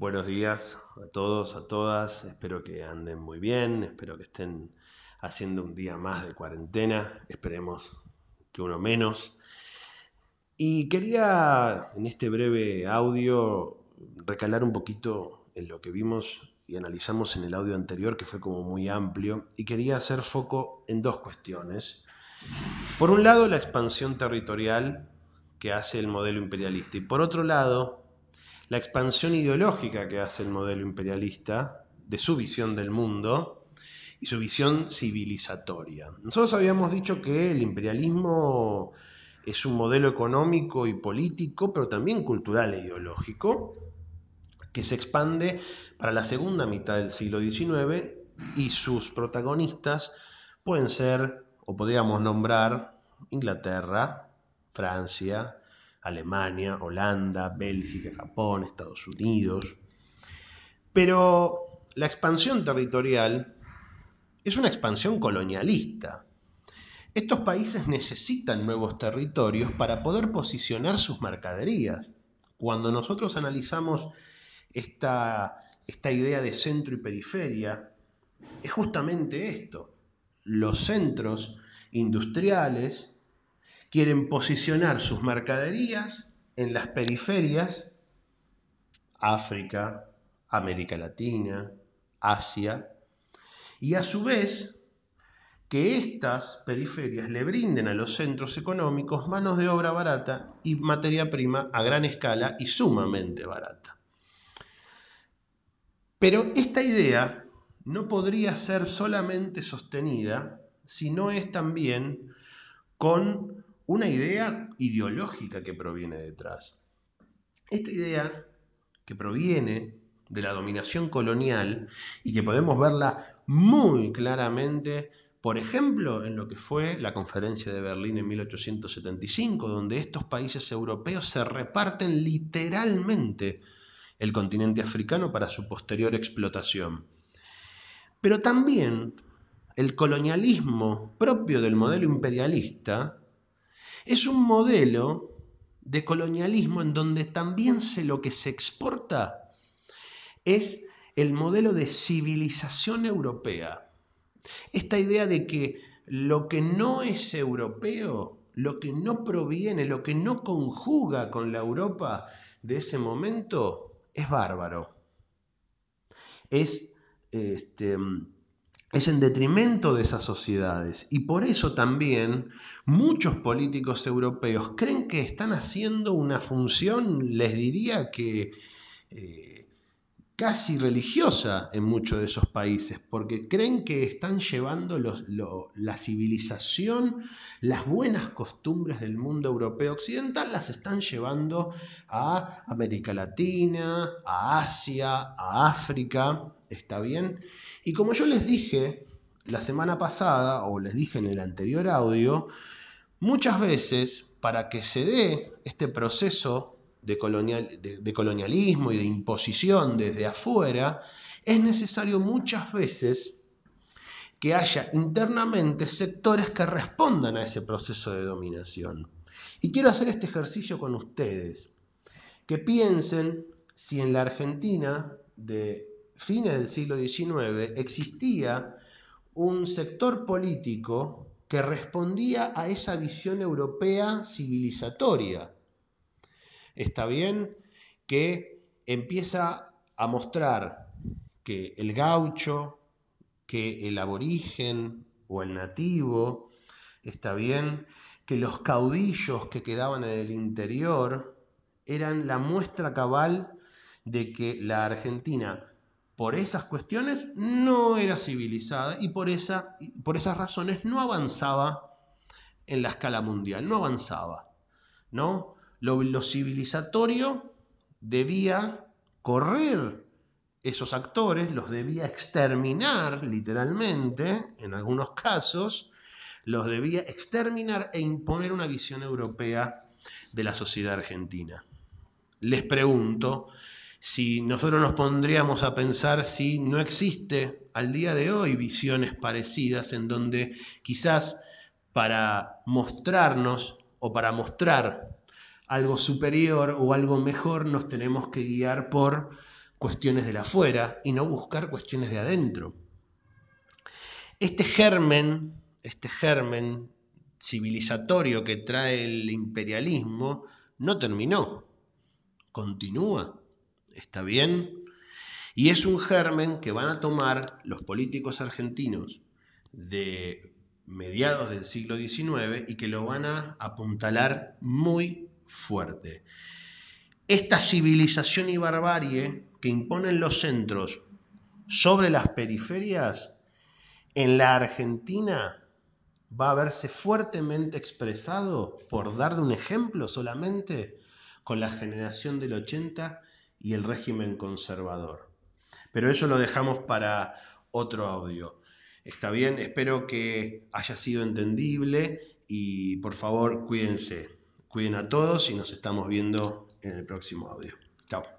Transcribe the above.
Buenos días a todos, a todas. Espero que anden muy bien, espero que estén haciendo un día más de cuarentena. Esperemos que uno menos. Y quería en este breve audio recalar un poquito en lo que vimos y analizamos en el audio anterior, que fue como muy amplio, y quería hacer foco en dos cuestiones. Por un lado, la expansión territorial que hace el modelo imperialista y por otro lado, la expansión ideológica que hace el modelo imperialista de su visión del mundo y su visión civilizatoria. Nosotros habíamos dicho que el imperialismo es un modelo económico y político, pero también cultural e ideológico, que se expande para la segunda mitad del siglo XIX y sus protagonistas pueden ser, o podríamos nombrar, Inglaterra, Francia, Alemania, Holanda, Bélgica, Japón, Estados Unidos. Pero la expansión territorial es una expansión colonialista. Estos países necesitan nuevos territorios para poder posicionar sus mercaderías. Cuando nosotros analizamos esta, esta idea de centro y periferia, es justamente esto. Los centros industriales quieren posicionar sus mercaderías en las periferias, África, América Latina, Asia, y a su vez que estas periferias le brinden a los centros económicos manos de obra barata y materia prima a gran escala y sumamente barata. Pero esta idea no podría ser solamente sostenida si no es también con una idea ideológica que proviene detrás. Esta idea que proviene de la dominación colonial y que podemos verla muy claramente, por ejemplo, en lo que fue la conferencia de Berlín en 1875, donde estos países europeos se reparten literalmente el continente africano para su posterior explotación. Pero también el colonialismo propio del modelo imperialista es un modelo de colonialismo en donde también se lo que se exporta es el modelo de civilización europea. Esta idea de que lo que no es europeo, lo que no proviene, lo que no conjuga con la Europa de ese momento, es bárbaro. Es este, es en detrimento de esas sociedades. Y por eso también muchos políticos europeos creen que están haciendo una función, les diría que eh, casi religiosa en muchos de esos países, porque creen que están llevando la civilización, las buenas costumbres del mundo europeo occidental, las están llevando a América Latina, a Asia, a África, ¿está bien? Y como yo les dije la semana pasada, o les dije en el anterior audio, muchas veces para que se dé este proceso de, colonialismo y de imposición desde afuera, es necesario muchas veces que haya internamente sectores que respondan a ese proceso de dominación. Y quiero hacer este ejercicio con ustedes, que piensen si en la Argentina de fines del siglo XIX existía un sector político que respondía a esa visión europea civilizatoria. Está bien que empieza a mostrar que el gaucho, que el aborigen o el nativo, está bien que los caudillos que quedaban en el interior eran la muestra cabal de que la Argentina, por esas cuestiones, no era civilizada y por, por esas razones no avanzaba en la escala mundial, no avanzaba, ¿no? Lo, civilizatorio debía correr esos actores, los debía exterminar literalmente, en algunos casos, los debía exterminar e imponer una visión europea de la sociedad argentina. Les pregunto si nosotros nos pondríamos a pensar si no existe al día de hoy visiones parecidas en donde quizás para mostrarnos o para mostrar algo superior o algo mejor, nos tenemos que guiar por cuestiones de la afuera y no buscar cuestiones de adentro. Este germen, este germen civilizatorio que trae el imperialismo no terminó, continúa, está bien, y es un germen que van a tomar los políticos argentinos de mediados del siglo XIX y que lo van a apuntalar muy fuerte. Esta civilización y barbarie que imponen los centros sobre las periferias, en la Argentina va a verse fuertemente expresado, por dar un ejemplo solamente, con la generación del 80 y el régimen conservador. Pero eso lo dejamos para otro audio. Está bien, espero que haya sido entendible y por favor cuídense. Cuiden a todos y nos estamos viendo en el próximo audio. Chao.